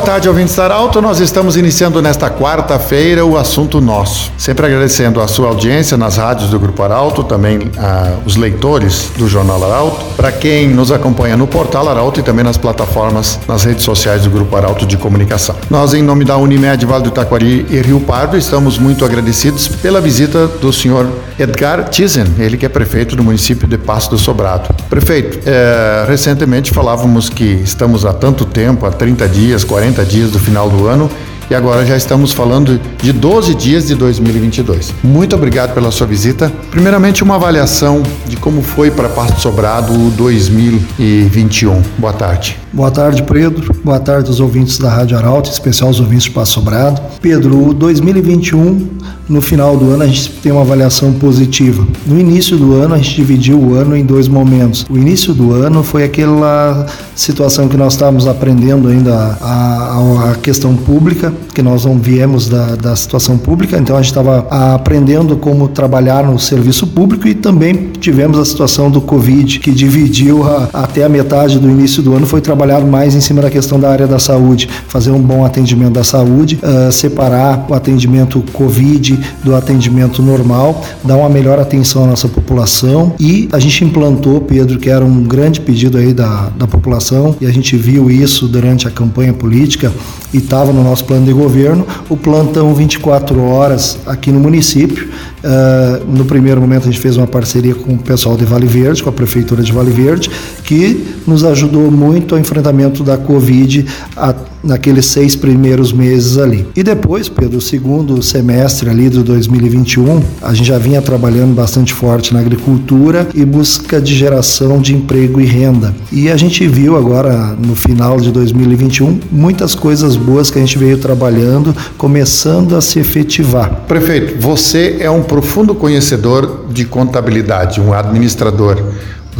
Boa tarde, ouvintes da Arauto. Nós estamos iniciando nesta quarta-feira o assunto nosso. Sempre agradecendo a sua audiência nas rádios do Grupo Arauto, também ah, os leitores do Jornal Arauto, para quem nos acompanha no portal Arauto e também nas plataformas, nas redes sociais do Grupo Arauto de Comunicação. Nós, em nome da Unimed Vale do Taquari e Rio Pardo, estamos muito agradecidos pela visita do senhor Edgar Tizen, ele que é prefeito do município de Passo do Sobrado. Prefeito, eh, recentemente falávamos que estamos há tanto tempo, há 30 dias, 40 dias do final do ano, e agora já estamos falando de 12 dias de 2022. Muito obrigado pela sua visita. Primeiramente, uma avaliação de como foi para Pasto Sobrado o 2021. Boa tarde. Boa tarde, Pedro. Boa tarde aos ouvintes da Rádio Arauto, em especial os ouvintes de Passo Sobrado. Pedro, o 2021, no final do ano, a gente tem uma avaliação positiva. No início do ano, a gente dividiu o ano em dois momentos. O início do ano foi aquela situação que nós estávamos aprendendo ainda a, a, a questão pública, que nós não viemos da, da situação pública, então a gente estava aprendendo como trabalhar no serviço público e também tivemos a situação do Covid, que dividiu a, até a metade do início do ano, foi trabalhado mais em cima da questão da área da saúde, fazer um bom atendimento da saúde, uh, separar o atendimento Covid do atendimento normal, dar uma melhor atenção à nossa população e a gente implantou, Pedro, que era um grande pedido aí da, da população e a gente viu isso durante a campanha política e estava no nosso plano de governo, o plantão 24 horas aqui no município. Uh, no primeiro momento a gente fez uma parceria com o pessoal de Vale Verde, com a prefeitura de Vale Verde, que nos ajudou muito ao enfrentamento da Covid a, naqueles seis primeiros meses ali. E depois, Pedro, o segundo semestre ali do 2021, a gente já vinha trabalhando bastante forte na agricultura e busca de geração de emprego e renda. E a gente viu agora no final de 2021 muitas coisas boas que a gente veio trabalhando, começando a se efetivar. Prefeito, você é um profundo conhecedor de contabilidade, um administrador.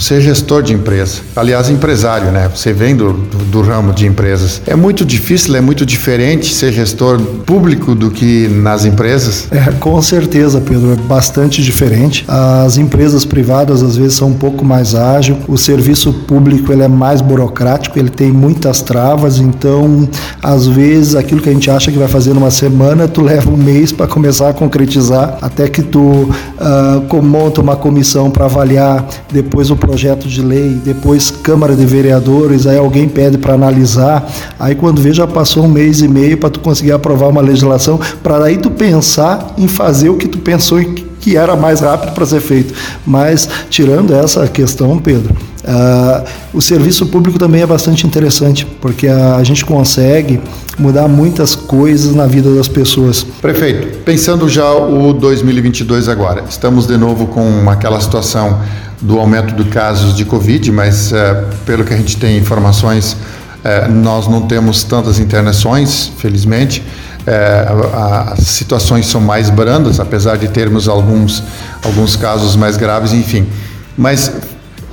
Você é gestor de empresa, aliás, empresário, né? Você vem do, do, do, ramo de empresas. É muito difícil, é muito diferente ser gestor público do que nas empresas? É, com certeza, Pedro, é bastante diferente. As empresas privadas às vezes são um pouco mais ágil, o serviço público ele é mais burocrático, ele tem muitas travas, então às vezes aquilo que a gente acha que vai fazer numa semana, tu leva um mês para começar a concretizar, até que tu uh, monta uma comissão para avaliar depois o projeto de lei, depois Câmara de Vereadores, aí alguém pede para analisar, aí quando vê já passou um mês e meio para tu conseguir aprovar uma legislação, para daí tu pensar em fazer o que tu pensou que era mais rápido para ser feito. Mas tirando essa questão, Pedro, Uh, o serviço público também é bastante interessante, porque a, a, gente consegue mudar muitas coisas na vida das pessoas. Prefeito, pensando já o 2022 agora, estamos de novo com aquela situação do aumento de casos de Covid, mas uh, pelo que a gente tem informações, uh, nós não temos tantas internações, felizmente. as situações são mais brandas, apesar de termos alguns, alguns casos mais graves, enfim. Mas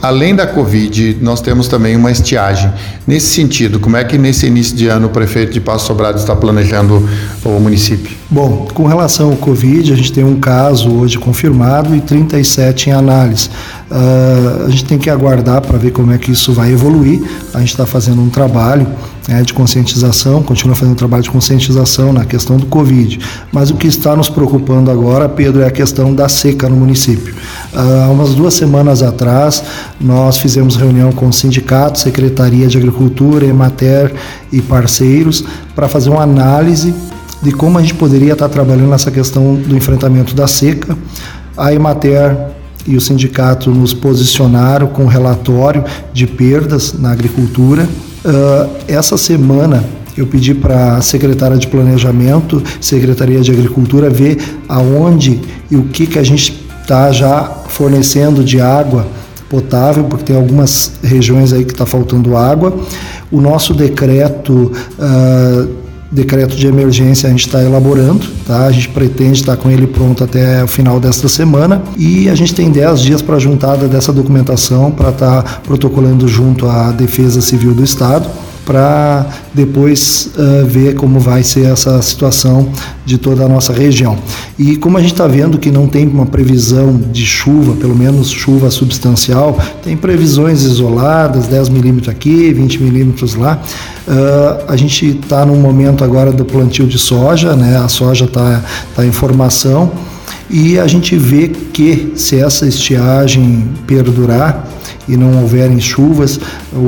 Além da Covid, nós temos também uma estiagem. Nesse sentido, como é que nesse início de ano o prefeito de Passo Sobrado está planejando o município? Bom, com relação ao Covid, a gente tem um caso hoje confirmado e 37 em análise. Uh, a gente tem que aguardar para ver como é que isso vai evoluir. A gente está fazendo um trabalho né, de conscientização, continua fazendo um trabalho de conscientização na questão do Covid. Mas o que está nos preocupando agora, Pedro, é a questão da seca no município. Uh, umas duas semanas atrás, nós fizemos reunião com o sindicato, Secretaria de Agricultura, Emater e parceiros para fazer uma análise de como a gente poderia estar trabalhando nessa questão do enfrentamento da seca. A Emater e o sindicato nos posicionaram com relatório de perdas na agricultura. Uh, essa semana eu pedi para a secretária de Planejamento, Secretaria de Agricultura, ver aonde e o que, que a gente está já fornecendo de água potável, porque tem algumas regiões aí que está faltando água. O nosso decreto. Uh, decreto de emergência a gente está elaborando, tá? A gente pretende estar com ele pronto até o final desta semana e a gente tem 10 dias para juntada dessa documentação para estar tá protocolando junto à Defesa Civil do Estado para depois uh, ver como vai ser essa situação de toda a nossa região. E como a gente está vendo que não tem uma previsão de chuva, pelo menos chuva substancial, tem previsões isoladas, 10 milímetros aqui, 20 milímetros lá. Uh, a gente está num momento agora do plantio de soja, né? a soja está tá em formação e a gente vê que se essa estiagem perdurar e não houverem chuvas,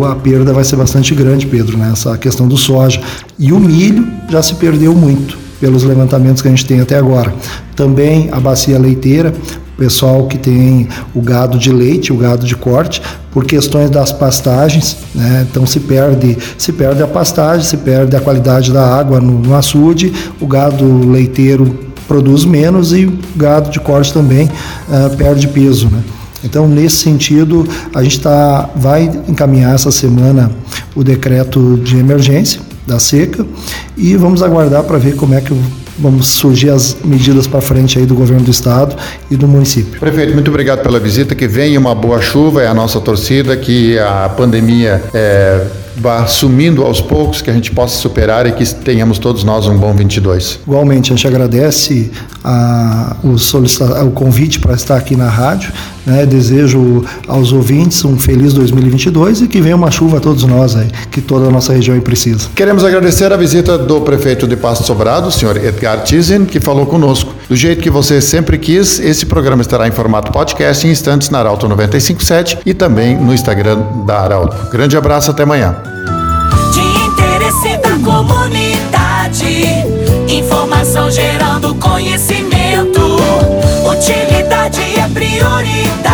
a perda vai ser bastante grande, Pedro, nessa questão do soja. E o milho já se perdeu muito pelos levantamentos que a gente tem até agora. Também a bacia leiteira, pessoal que tem o gado de leite, o gado de corte, por questões das pastagens, né? então se perde, se perde a pastagem, se perde a qualidade da água no, no açude, o gado leiteiro produz menos e o gado de corte também uh, perde peso. Né? Então, nesse sentido, a gente tá, vai encaminhar essa semana o decreto de emergência da seca e vamos aguardar para ver como é que vamos surgir as medidas para frente aí do governo do estado e do município. Prefeito, muito obrigado pela visita, que venha uma boa chuva, é a nossa torcida, que a pandemia é, vá sumindo aos poucos, que a gente possa superar e que tenhamos todos nós um bom 22. Igualmente, a gente agradece a, o, o convite para estar aqui na rádio. Né? Desejo aos ouvintes um feliz 2022 e que venha uma chuva a todos nós aí, que toda a nossa região precisa. Queremos agradecer a visita do prefeito de Pasto Sobrado, o senhor Edgar Tizen, que falou conosco. Do jeito que você sempre quis, esse programa estará em formato podcast em instantes na Arauto 957 e também no Instagram da Arauto. Grande abraço, até amanhã. De interesse da comunidade, informação gerando conhecimento. Utilidade é prioridade.